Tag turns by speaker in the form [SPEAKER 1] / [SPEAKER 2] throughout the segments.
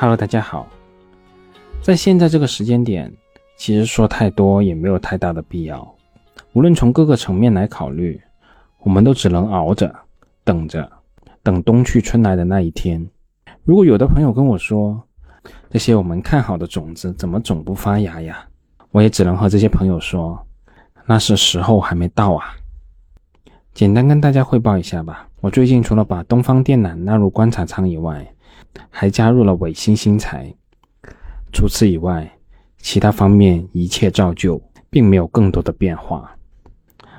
[SPEAKER 1] Hello，大家好。在现在这个时间点，其实说太多也没有太大的必要。无论从各个层面来考虑，我们都只能熬着，等着，等冬去春来的那一天。如果有的朋友跟我说，这些我们看好的种子怎么总不发芽呀？我也只能和这些朋友说，那是时候还没到啊。简单跟大家汇报一下吧。我最近除了把东方电缆纳入观察仓以外，还加入了伟星新材。除此以外，其他方面一切照旧，并没有更多的变化。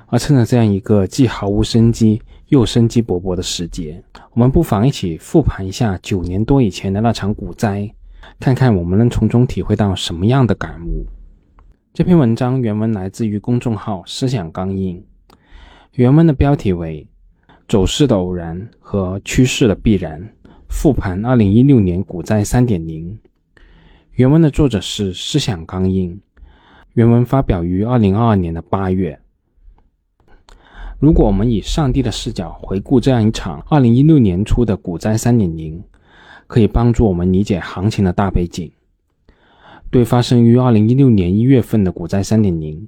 [SPEAKER 1] 而趁着这样一个既毫无生机又生机勃勃的时节，我们不妨一起复盘一下九年多以前的那场股灾，看看我们能从中体会到什么样的感悟。这篇文章原文来自于公众号“思想钢印”，原文的标题为。走势的偶然和趋势的必然。复盘二零一六年股灾三点零。原文的作者是思想刚印。原文发表于二零二二年的八月。如果我们以上帝的视角回顾这样一场二零一六年初的股灾三点零，可以帮助我们理解行情的大背景。对发生于二零一六年一月份的股灾三点零，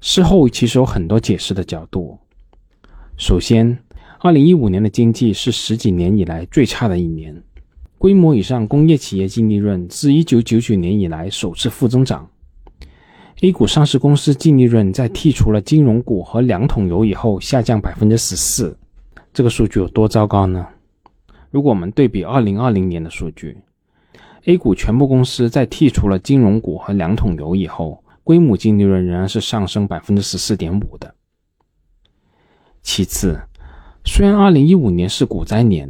[SPEAKER 1] 事后其实有很多解释的角度。首先，二零一五年的经济是十几年以来最差的一年，规模以上工业企业净利润自一九九九年以来首次负增长。A 股上市公司净利润在剔除了金融股和两桶油以后下降百分之十四，这个数据有多糟糕呢？如果我们对比二零二零年的数据，A 股全部公司在剔除了金融股和两桶油以后，规模净利润仍然是上升百分之十四点五的。其次。虽然2015年是股灾年，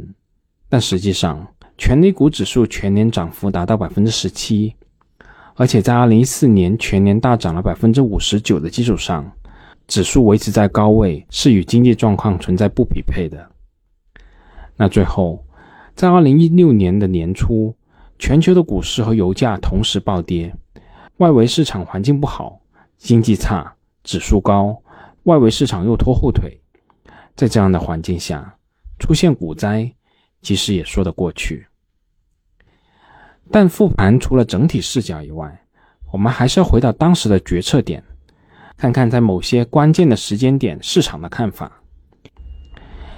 [SPEAKER 1] 但实际上全 A 股指数全年涨幅达到百分之十七，而且在2014年全年大涨了百分之五十九的基础上，指数维持在高位是与经济状况存在不匹配的。那最后，在2016年的年初，全球的股市和油价同时暴跌，外围市场环境不好，经济差，指数高，外围市场又拖后腿。在这样的环境下，出现股灾，其实也说得过去。但复盘除了整体视角以外，我们还是要回到当时的决策点，看看在某些关键的时间点市场的看法，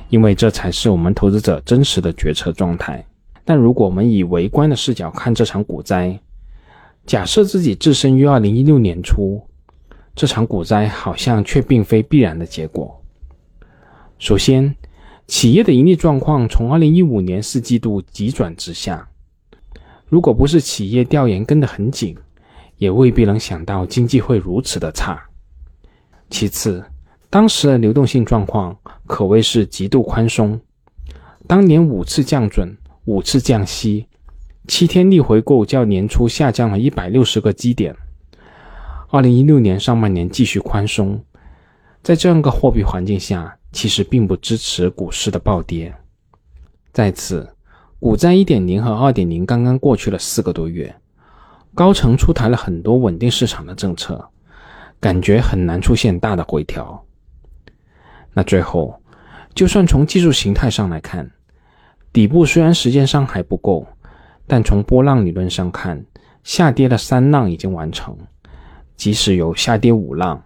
[SPEAKER 1] 因为这才是我们投资者真实的决策状态。但如果我们以围观的视角看这场股灾，假设自己置身于二零一六年初，这场股灾好像却并非必然的结果。首先，企业的盈利状况从二零一五年四季度急转直下。如果不是企业调研跟得很紧，也未必能想到经济会如此的差。其次，当时的流动性状况可谓是极度宽松。当年五次降准，五次降息，七天逆回购较年初下降了一百六十个基点。二零一六年上半年继续宽松，在这样一个货币环境下。其实并不支持股市的暴跌。再次，股灾一点零和二点零刚刚过去了四个多月，高层出台了很多稳定市场的政策，感觉很难出现大的回调。那最后，就算从技术形态上来看，底部虽然时间上还不够，但从波浪理论上看，下跌的三浪已经完成，即使有下跌五浪。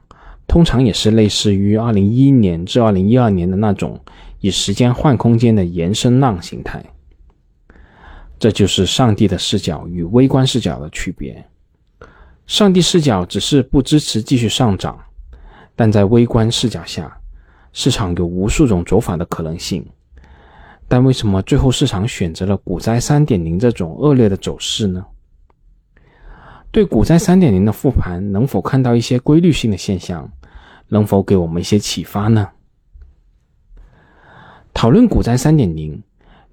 [SPEAKER 1] 通常也是类似于二零一一年至二零一二年的那种以时间换空间的延伸浪形态。这就是上帝的视角与微观视角的区别。上帝视角只是不支持继续上涨，但在微观视角下，市场有无数种走法的可能性。但为什么最后市场选择了股灾三点零这种恶劣的走势呢？对股灾三点零的复盘，能否看到一些规律性的现象？能否给我们一些启发呢？讨论股灾三点零，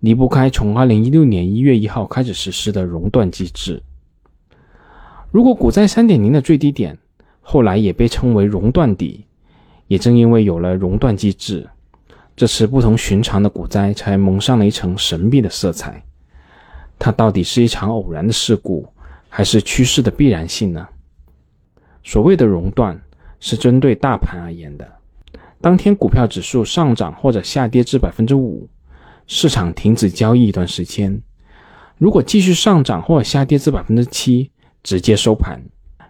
[SPEAKER 1] 离不开从二零一六年一月一号开始实施的熔断机制。如果股灾三点零的最低点后来也被称为熔断底，也正因为有了熔断机制，这次不同寻常的股灾才蒙上了一层神秘的色彩。它到底是一场偶然的事故，还是趋势的必然性呢？所谓的熔断。是针对大盘而言的。当天股票指数上涨或者下跌至百分之五，市场停止交易一段时间，如果继续上涨或者下跌至百分之七，直接收盘。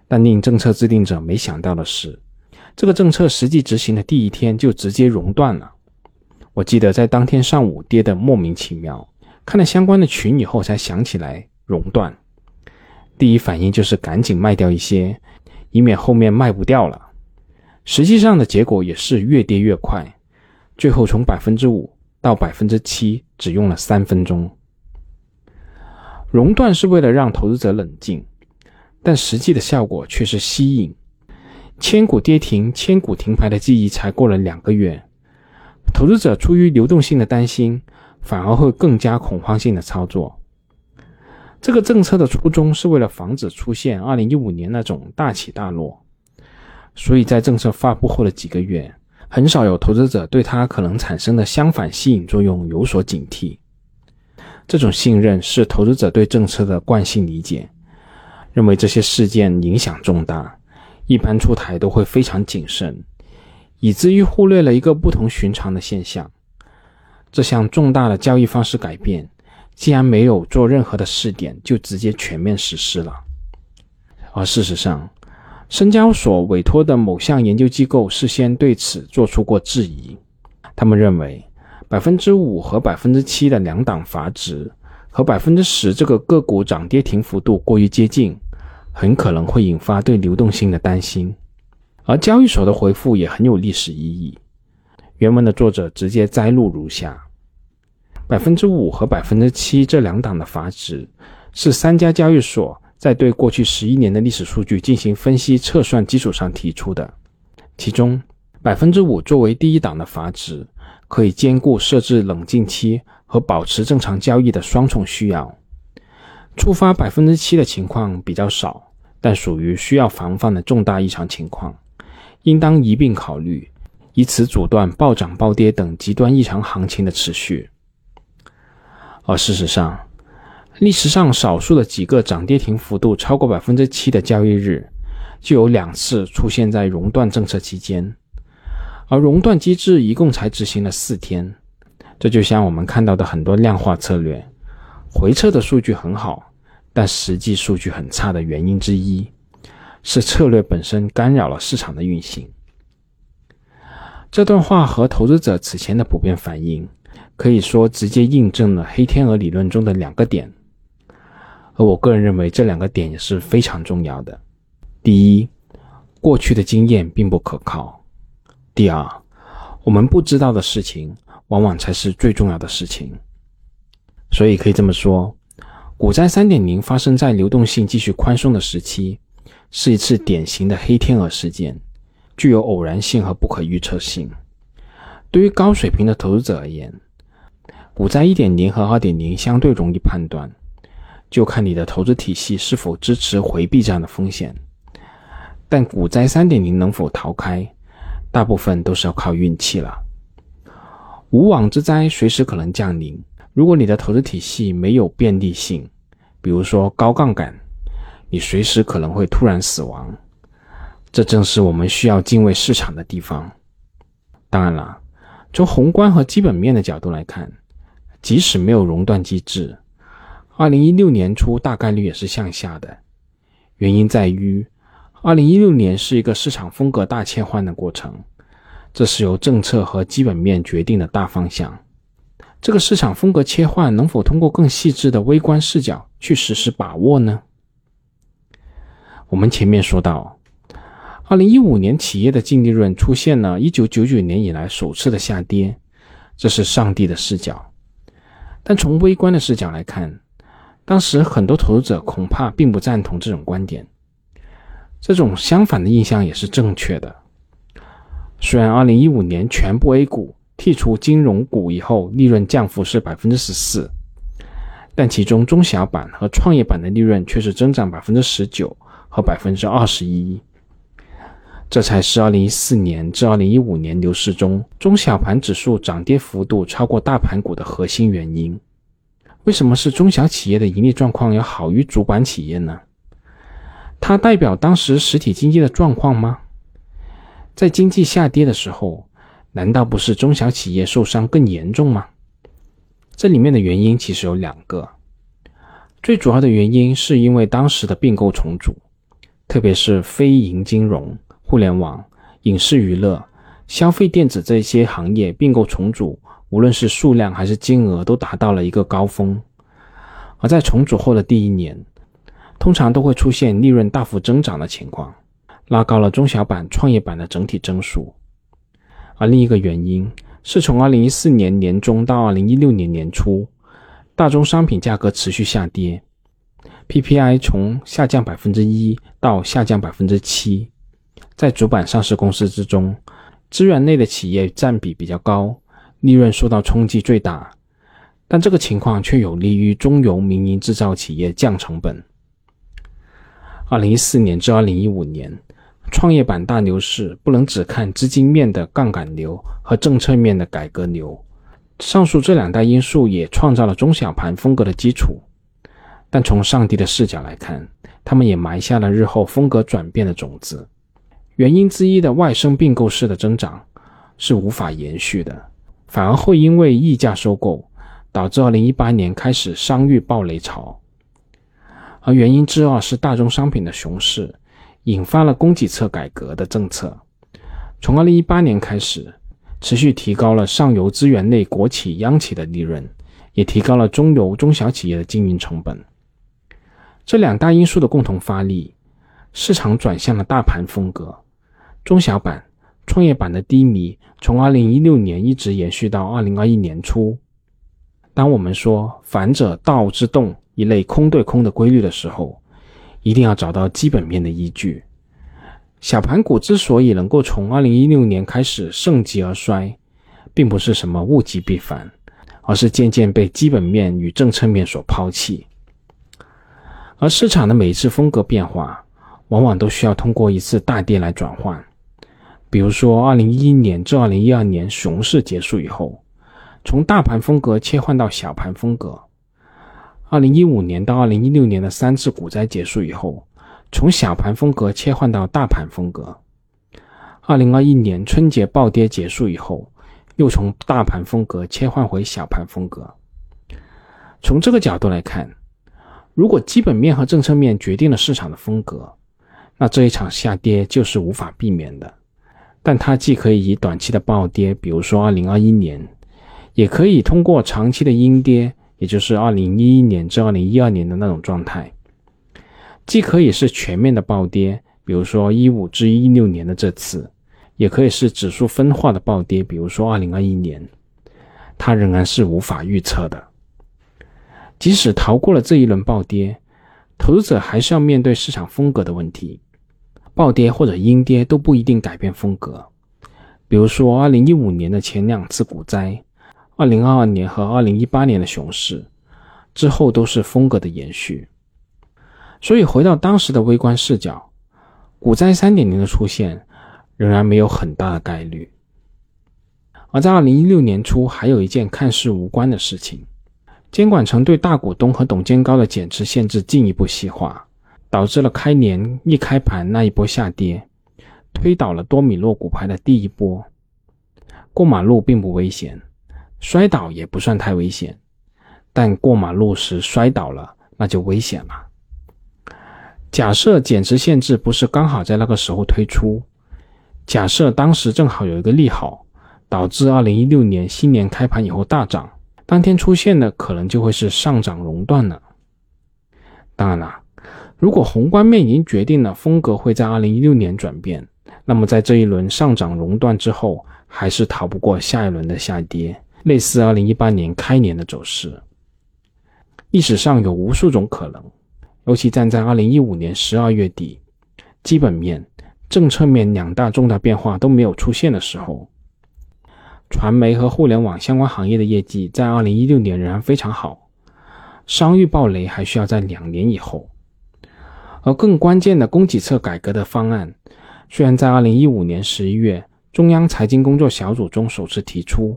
[SPEAKER 1] 但令政策制定者没想到的是，这个政策实际执行的第一天就直接熔断了。我记得在当天上午跌得莫名其妙，看了相关的群以后才想起来熔断。第一反应就是赶紧卖掉一些，以免后面卖不掉了。实际上的结果也是越跌越快，最后从百分之五到百分之七只用了三分钟。熔断是为了让投资者冷静。但实际的效果却是吸引，千股跌停、千股停牌的记忆才过了两个月，投资者出于流动性的担心，反而会更加恐慌性的操作。这个政策的初衷是为了防止出现2015年那种大起大落，所以在政策发布后的几个月，很少有投资者对它可能产生的相反吸引作用有所警惕。这种信任是投资者对政策的惯性理解。认为这些事件影响重大，一般出台都会非常谨慎，以至于忽略了一个不同寻常的现象：这项重大的交易方式改变，竟然没有做任何的试点就直接全面实施了。而事实上，深交所委托的某项研究机构事先对此做出过质疑，他们认为百分之五和百分之七的两档阀值和百分之十这个个股涨跌停幅度过于接近。很可能会引发对流动性的担心，而交易所的回复也很有历史意义。原文的作者直接摘录如下：百分之五和百分之七这两档的阀值是三家交易所在对过去十一年的历史数据进行分析测算基础上提出的。其中，百分之五作为第一档的阀值，可以兼顾设置冷静期和保持正常交易的双重需要。触发百分之七的情况比较少。但属于需要防范的重大异常情况，应当一并考虑，以此阻断暴涨暴跌等极端异常行情的持续。而事实上，历史上少数的几个涨跌停幅度超过百分之七的交易日，就有两次出现在熔断政策期间，而熔断机制一共才执行了四天。这就像我们看到的很多量化策略，回撤的数据很好。但实际数据很差的原因之一，是策略本身干扰了市场的运行。这段话和投资者此前的普遍反应，可以说直接印证了黑天鹅理论中的两个点，而我个人认为这两个点也是非常重要的。第一，过去的经验并不可靠；第二，我们不知道的事情，往往才是最重要的事情。所以可以这么说。股灾三点零发生在流动性继续宽松的时期，是一次典型的黑天鹅事件，具有偶然性和不可预测性。对于高水平的投资者而言，股灾一点零和二点零相对容易判断，就看你的投资体系是否支持回避这样的风险。但股灾三点零能否逃开，大部分都是要靠运气了。无妄之灾随时可能降临。如果你的投资体系没有便利性，比如说高杠杆，你随时可能会突然死亡。这正是我们需要敬畏市场的地方。当然了，从宏观和基本面的角度来看，即使没有熔断机制，二零一六年初大概率也是向下的。原因在于，二零一六年是一个市场风格大切换的过程，这是由政策和基本面决定的大方向。这个市场风格切换能否通过更细致的微观视角去实时把握呢？我们前面说到，二零一五年企业的净利润出现了一九九九年以来首次的下跌，这是上帝的视角。但从微观的视角来看，当时很多投资者恐怕并不赞同这种观点。这种相反的印象也是正确的。虽然二零一五年全部 A 股。剔除金融股以后，利润降幅是百分之十四，但其中中小板和创业板的利润却是增长百分之十九和百分之二十一，这才是二零一四年至二零一五年牛市中中小盘指数涨跌幅度超过大盘股的核心原因。为什么是中小企业的盈利状况要好于主板企业呢？它代表当时实体经济的状况吗？在经济下跌的时候。难道不是中小企业受伤更严重吗？这里面的原因其实有两个。最主要的原因是因为当时的并购重组，特别是非银金融、互联网、影视娱乐、消费电子这些行业并购重组，无论是数量还是金额都达到了一个高峰。而在重组后的第一年，通常都会出现利润大幅增长的情况，拉高了中小板、创业板的整体增速。而另一个原因是从2014年年中到2016年年初。大宗商品价格持续下跌，PPI 从下降百分之一到下降百分之七，在主板上市公司之中，资源类的企业占比比较高，利润受到冲击最大，但这个情况却有利于中游民营制造企业降成本。二零一四年至二零一五年，创业板大牛市不能只看资金面的杠杆流和政策面的改革流。上述这两大因素也创造了中小盘风格的基础，但从上帝的视角来看，他们也埋下了日后风格转变的种子。原因之一的外生并购式的增长是无法延续的，反而会因为溢价收购导致2018年开始商誉暴雷潮。而原因之二是大宗商品的熊市引发了供给侧改革的政策，从2018年开始。持续提高了上游资源类国企央企的利润，也提高了中游中小企业的经营成本。这两大因素的共同发力，市场转向了大盘风格。中小板、创业板的低迷从2016年一直延续到2021年初。当我们说“反者道之动”一类空对空的规律的时候，一定要找到基本面的依据。小盘股之所以能够从二零一六年开始盛极而衰，并不是什么物极必反，而是渐渐被基本面与政策面所抛弃。而市场的每一次风格变化，往往都需要通过一次大跌来转换。比如说，二零一一年至二零一二年熊市结束以后，从大盘风格切换到小盘风格；二零一五年到二零一六年的三次股灾结束以后。从小盘风格切换到大盘风格。二零二一年春节暴跌结束以后，又从大盘风格切换回小盘风格。从这个角度来看，如果基本面和政策面决定了市场的风格，那这一场下跌就是无法避免的。但它既可以以短期的暴跌，比如说二零二一年，也可以通过长期的阴跌，也就是二零一一年至二零一二年的那种状态。既可以是全面的暴跌，比如说一五至一六年的这次，也可以是指数分化的暴跌，比如说二零二一年，它仍然是无法预测的。即使逃过了这一轮暴跌，投资者还是要面对市场风格的问题。暴跌或者阴跌都不一定改变风格。比如说二零一五年的前两次股灾，二零二二年和二零一八年的熊市之后都是风格的延续。所以，回到当时的微观视角，股灾三点零的出现仍然没有很大的概率。而在二零一六年初，还有一件看似无关的事情：监管层对大股东和董监高的减持限制进一步细化，导致了开年一开盘那一波下跌，推倒了多米诺骨牌的第一波。过马路并不危险，摔倒也不算太危险，但过马路时摔倒了，那就危险了。假设减持限制不是刚好在那个时候推出，假设当时正好有一个利好，导致二零一六年新年开盘以后大涨，当天出现的可能就会是上涨熔断了。当然了，如果宏观面已经决定了风格会在二零一六年转变，那么在这一轮上涨熔断之后，还是逃不过下一轮的下跌，类似二零一八年开年的走势。历史上有无数种可能。尤其站在二零一五年十二月底，基本面、政策面两大重大变化都没有出现的时候，传媒和互联网相关行业的业绩在二零一六年仍然非常好，商誉暴雷还需要在两年以后。而更关键的供给侧改革的方案，虽然在二零一五年十一月中央财经工作小组中首次提出，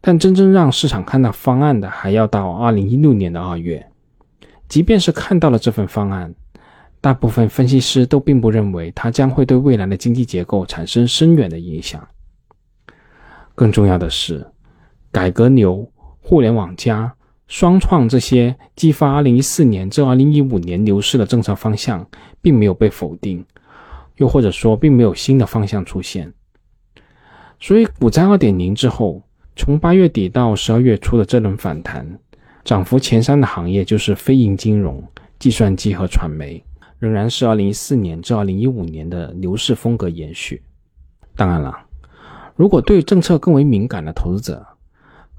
[SPEAKER 1] 但真正让市场看到方案的，还要到二零一六年的二月。即便是看到了这份方案，大部分分析师都并不认为它将会对未来的经济结构产生深远的影响。更重要的是，改革牛、互联网加、双创这些激发2014年至2015年牛市的政策方向并没有被否定，又或者说并没有新的方向出现。所以股灾2.0之后，从八月底到十二月初的这轮反弹，涨幅前三的行业就是非银金融、计算机和传媒，仍然是2014年至2015年的牛市风格延续。当然了，如果对政策更为敏感的投资者，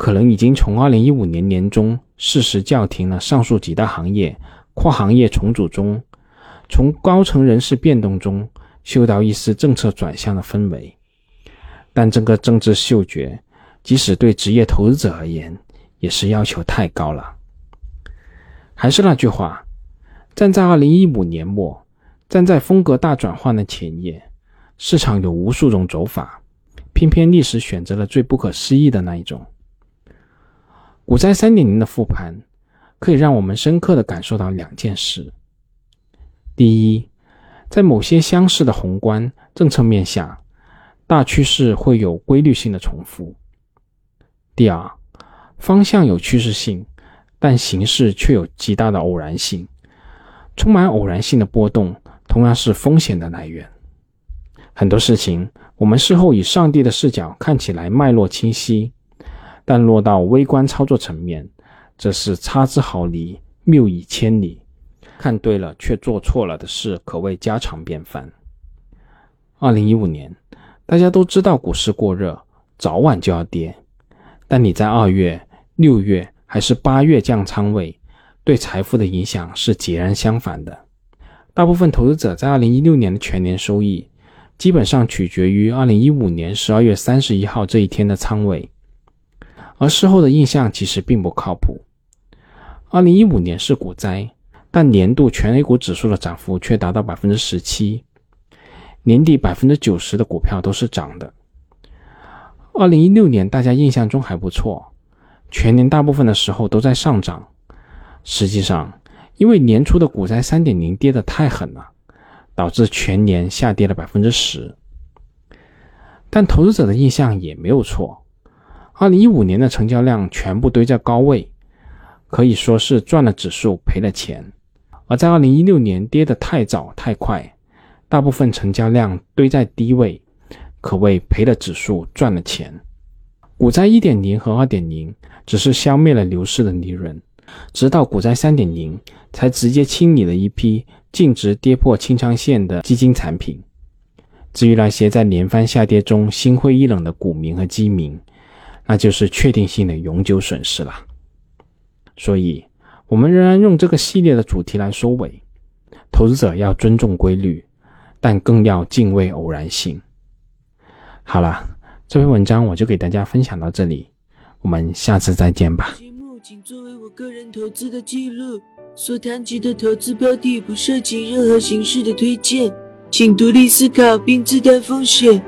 [SPEAKER 1] 可能已经从2015年年中适时叫停了上述几大行业跨行业重组中，从高层人事变动中嗅到一丝政策转向的氛围。但这个政治嗅觉，即使对职业投资者而言，也是要求太高了。还是那句话，站在2015年末，站在风格大转换的前夜，市场有无数种走法，偏偏历史选择了最不可思议的那一种。股灾三点零的复盘，可以让我们深刻的感受到两件事：第一，在某些相似的宏观政策面下，大趋势会有规律性的重复；第二，方向有趋势性，但形式却有极大的偶然性。充满偶然性的波动，同样是风险的来源。很多事情，我们事后以上帝的视角看起来脉络清晰。但落到微观操作层面，则是差之毫厘，谬以千里。看对了却做错了的事，可谓家常便饭。二零一五年，大家都知道股市过热，早晚就要跌。但你在二月、六月还是八月降仓位，对财富的影响是截然相反的。大部分投资者在二零一六年的全年收益，基本上取决于二零一五年十二月三十一号这一天的仓位。而事后的印象其实并不靠谱。二零一五年是股灾，但年度全 A 股指数的涨幅却达到百分之十七，年底百分之九十的股票都是涨的。二零一六年大家印象中还不错，全年大部分的时候都在上涨。实际上，因为年初的股灾三点零跌得太狠了，导致全年下跌了百分之十。但投资者的印象也没有错。二零一五年的成交量全部堆在高位，可以说是赚了指数赔了钱；而在二零一六年跌得太早太快，大部分成交量堆在低位，可谓赔了指数赚了钱。股灾一点零和二点零只是消灭了牛市的利润，直到股灾三点零才直接清理了一批净值跌破清仓线的基金产品。至于那些在连番下跌中心灰意冷的股民和基民，那就是确定性的永久损失了。所以，我们仍然用这个系列的主题来收尾：投资者要尊重规律，但更要敬畏偶然性。好了，这篇文章我就给大家分享到这里，我们下次再见吧。
[SPEAKER 2] 节目仅作为我个人投资的记录，所谈及的投资标的不涉及任何形式的推荐，请独立思考并自担风险。